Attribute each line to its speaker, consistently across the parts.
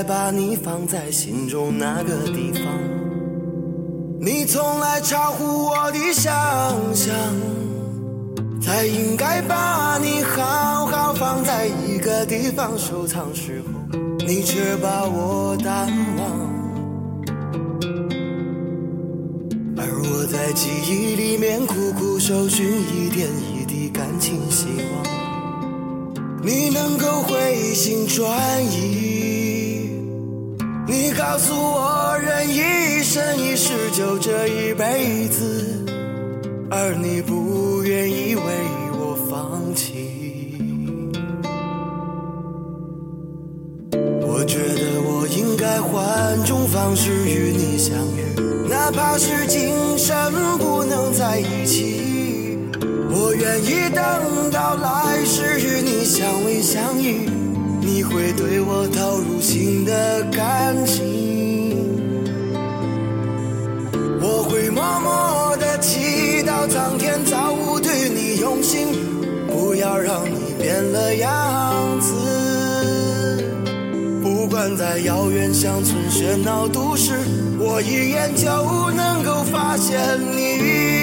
Speaker 1: 该把你放在心中那个地方。你从来超乎我的想象，才应该把你好好放在一个地方收藏。时候，你却把我淡忘。而我在记忆里面苦苦搜寻一点一滴感情希望，你能够回心转意。你告诉我，人一生一世就这一辈子，而你不愿意为我放弃。我觉得我应该换种方式与你相遇，哪怕是今生不能在一起，我愿意等到来世与你相偎相依。你会对我投入新的感情，我会默默的祈祷苍天造物对你用心，不要让你变了样子。不管在遥远乡村喧闹都市，我一眼就能够发现你。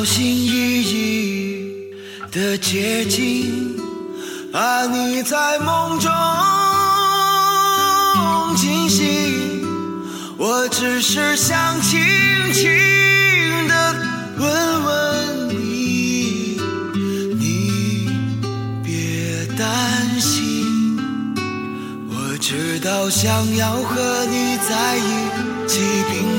Speaker 1: 小心翼翼的接近，怕你在梦中惊醒，我只是想轻轻的问问你，你别担心，我知道想要和你在一起，并。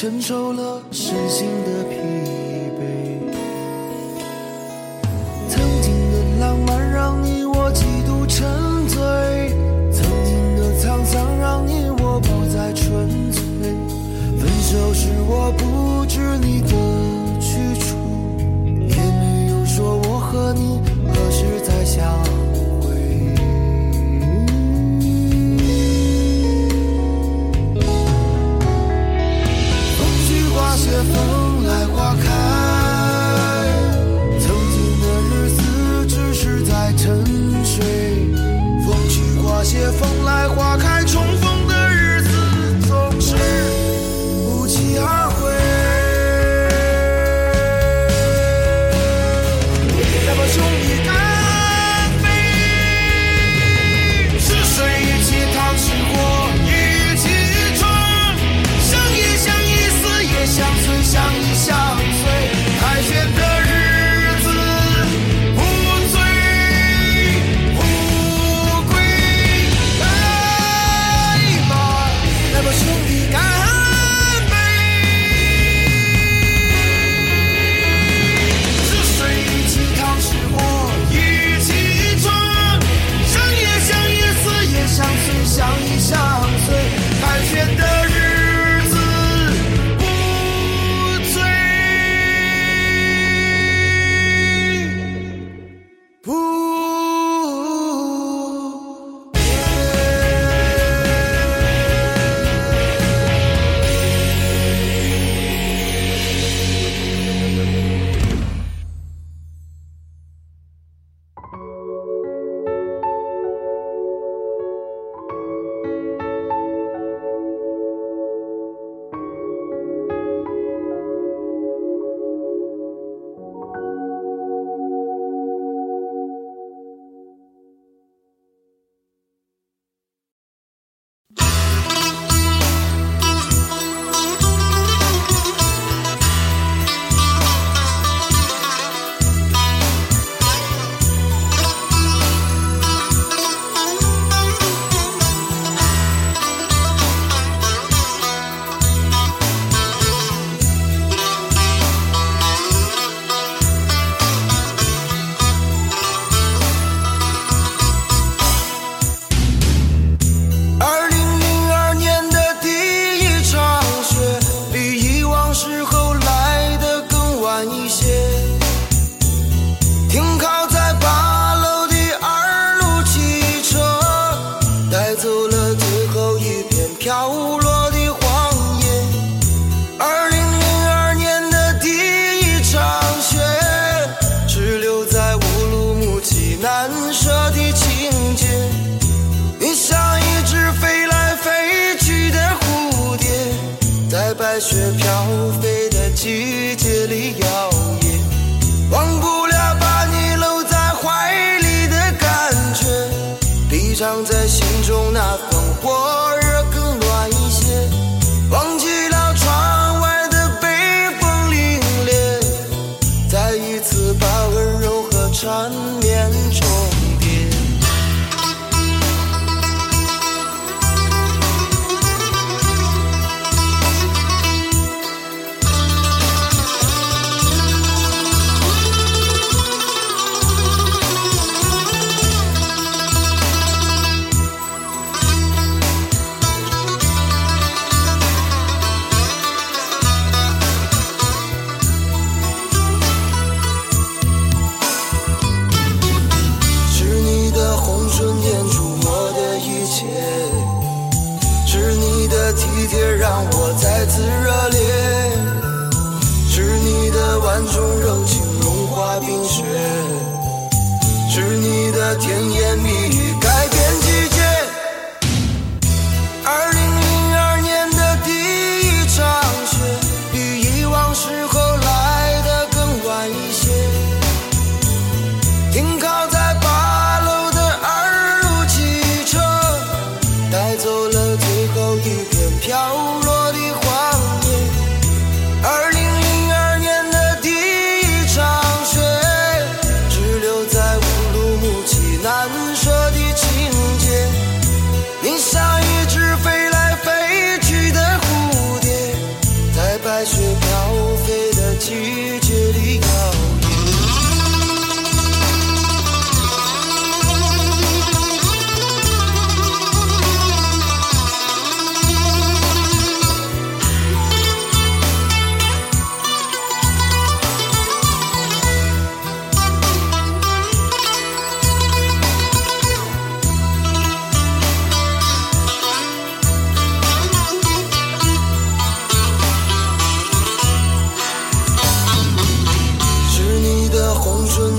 Speaker 1: 承受了身心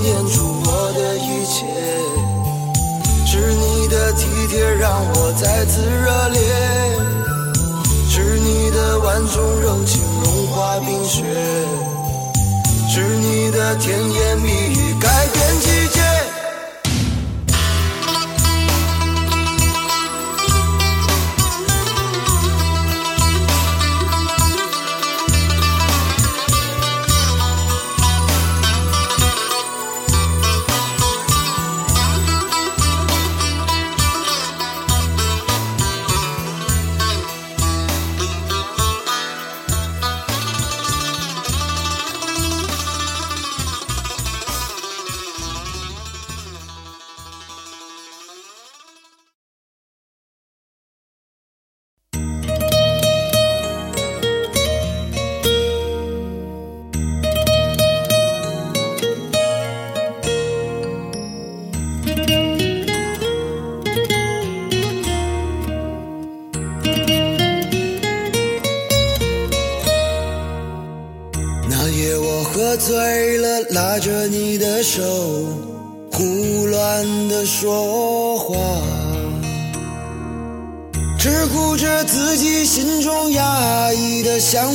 Speaker 1: 春演出我的一切，是你的体贴让我再次热烈，是你的万种柔情融化冰雪，是你的甜言蜜语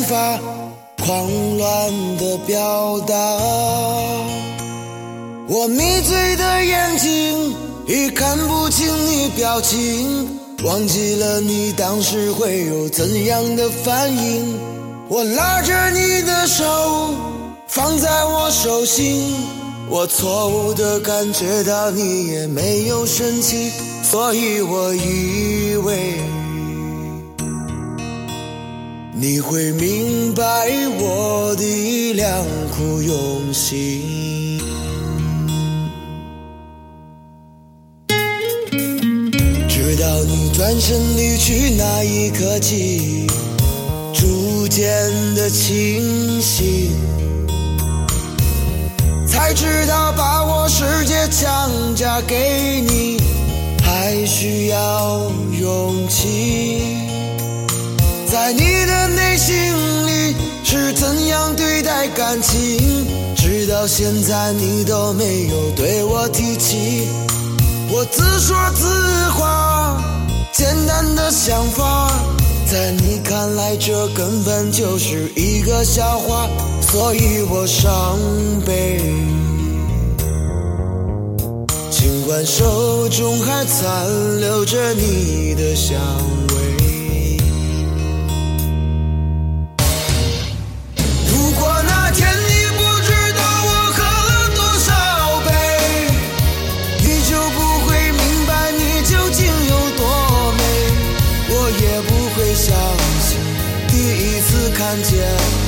Speaker 1: 法，狂乱的表达。我迷醉的眼睛已看不清你表情，忘记了你当时会有怎样的反应。我拉着你的手，放在我手心，我错误的感觉到你也没有生气，所以我以为你会明白我的良苦用心。直到你转身离去那一刻起。逐渐的清醒，才知道把我世界强加给你，还需要勇气。在你的内心里是怎样对待感情，直到现在你都没有对我提起。我自说自话，简单的想法。在你看来，这根本就是一个笑话，所以我伤悲。尽管手中还残留着你的香味。次看见。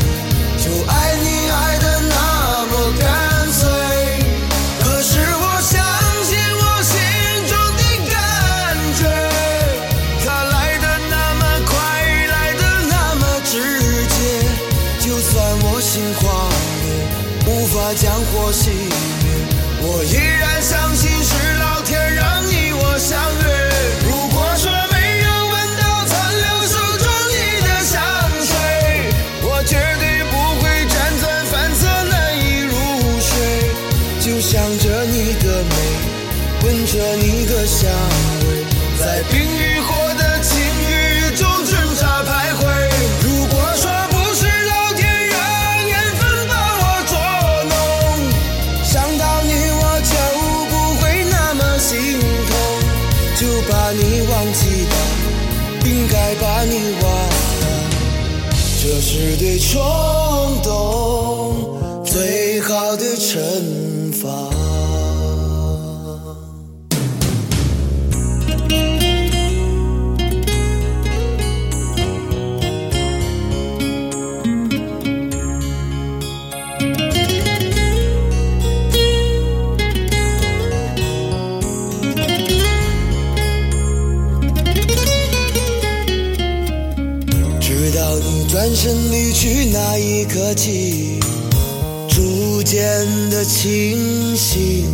Speaker 1: 的清醒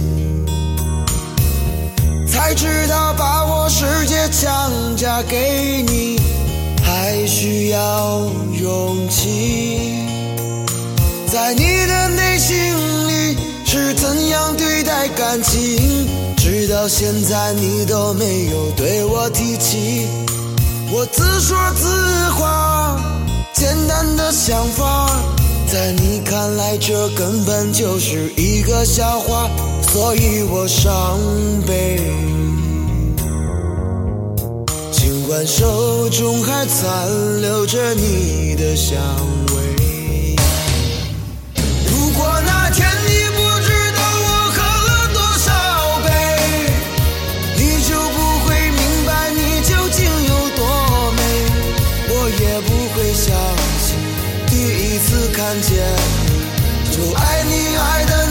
Speaker 1: 才知道，把我世界强加给你，还需要勇气。在你的内心里是怎样对待感情？直到现在你都没有对我提起。我自说自话，简单的想法。在你看来这根本就是一个笑话所以我伤悲。尽管手中还残留着你的香味。看见，就爱你爱的。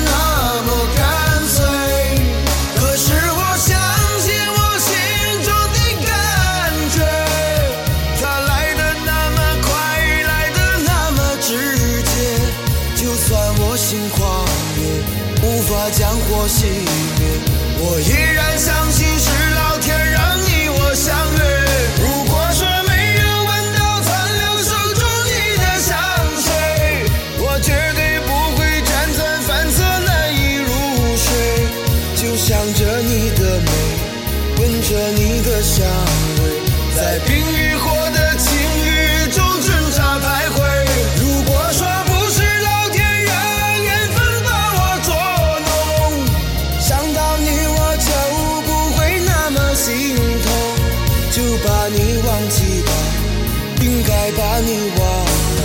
Speaker 1: 再把你忘了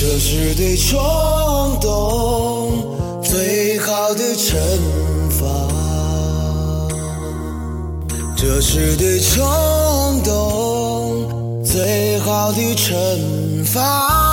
Speaker 1: 这是对冲动最好的惩罚。这是对冲动最好的惩罚。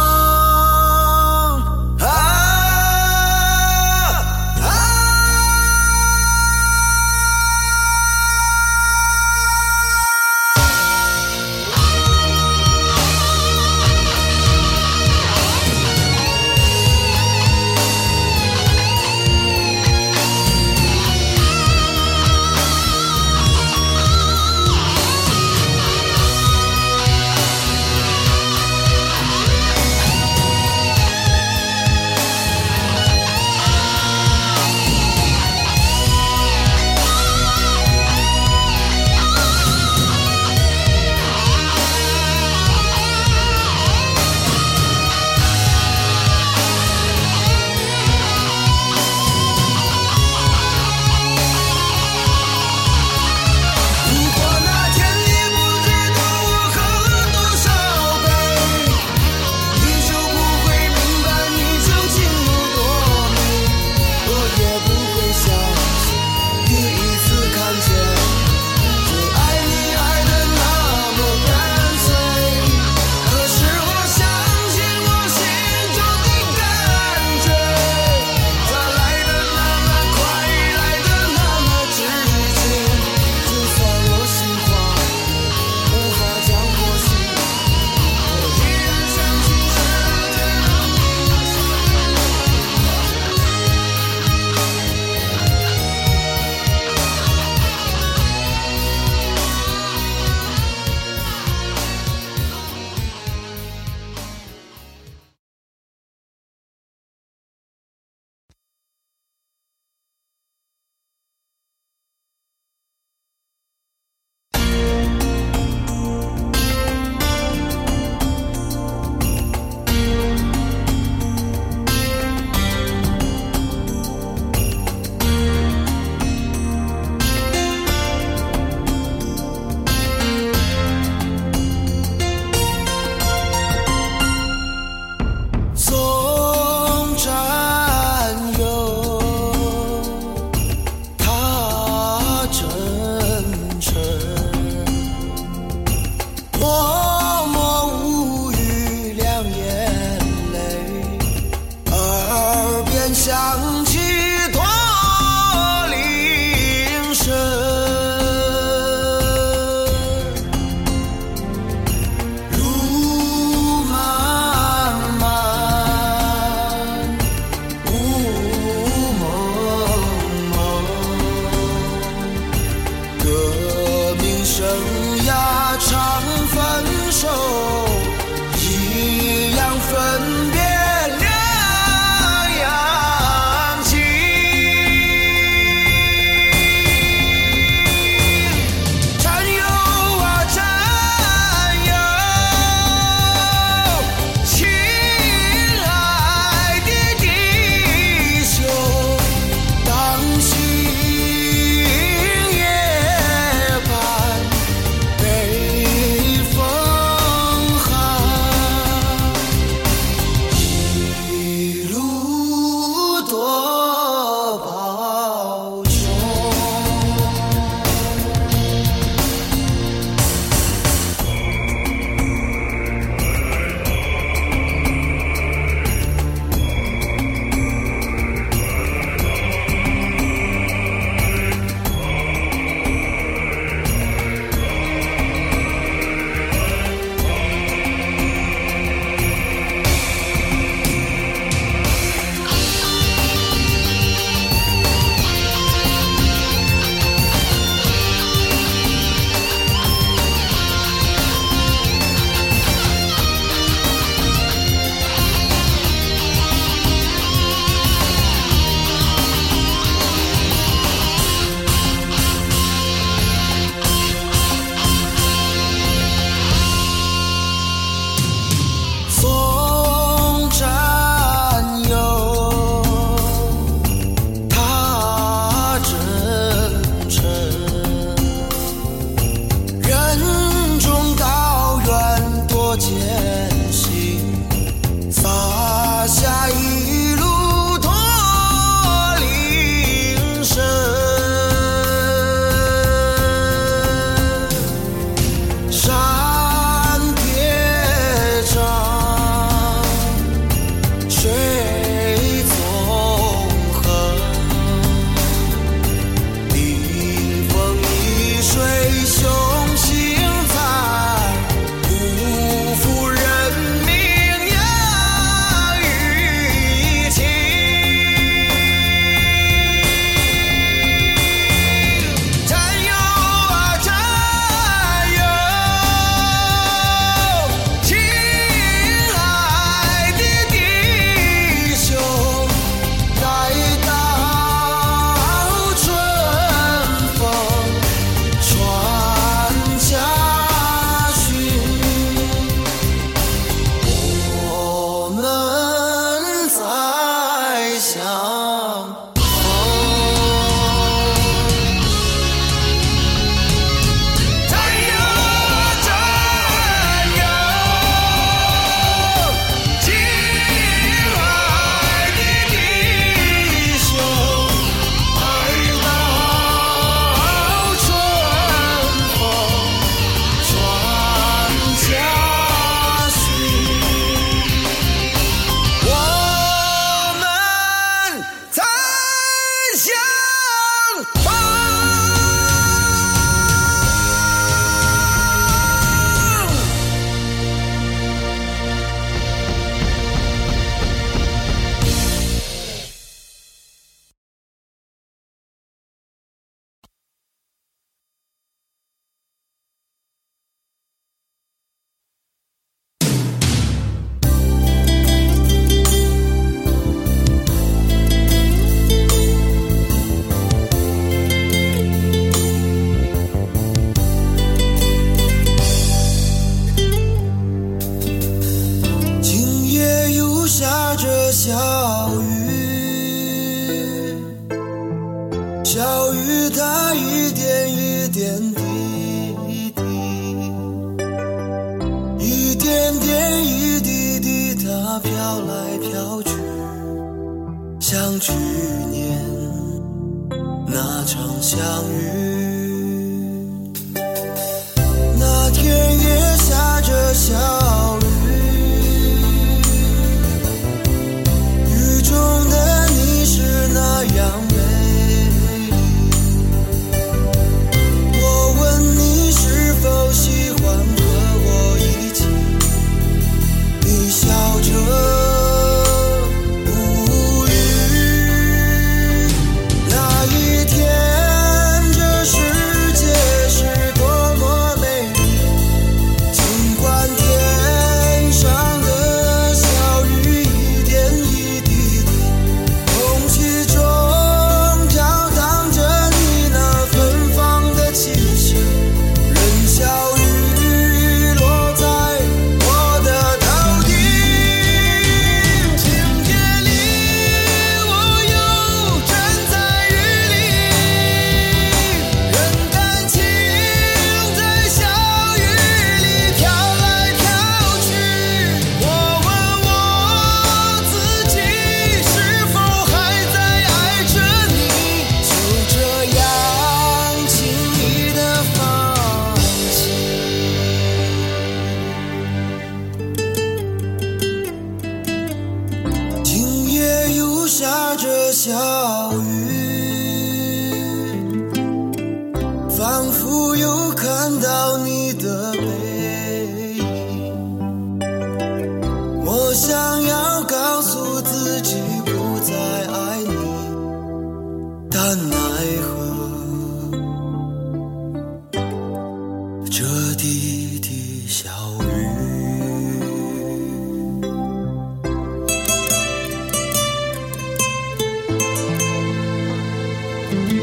Speaker 1: 今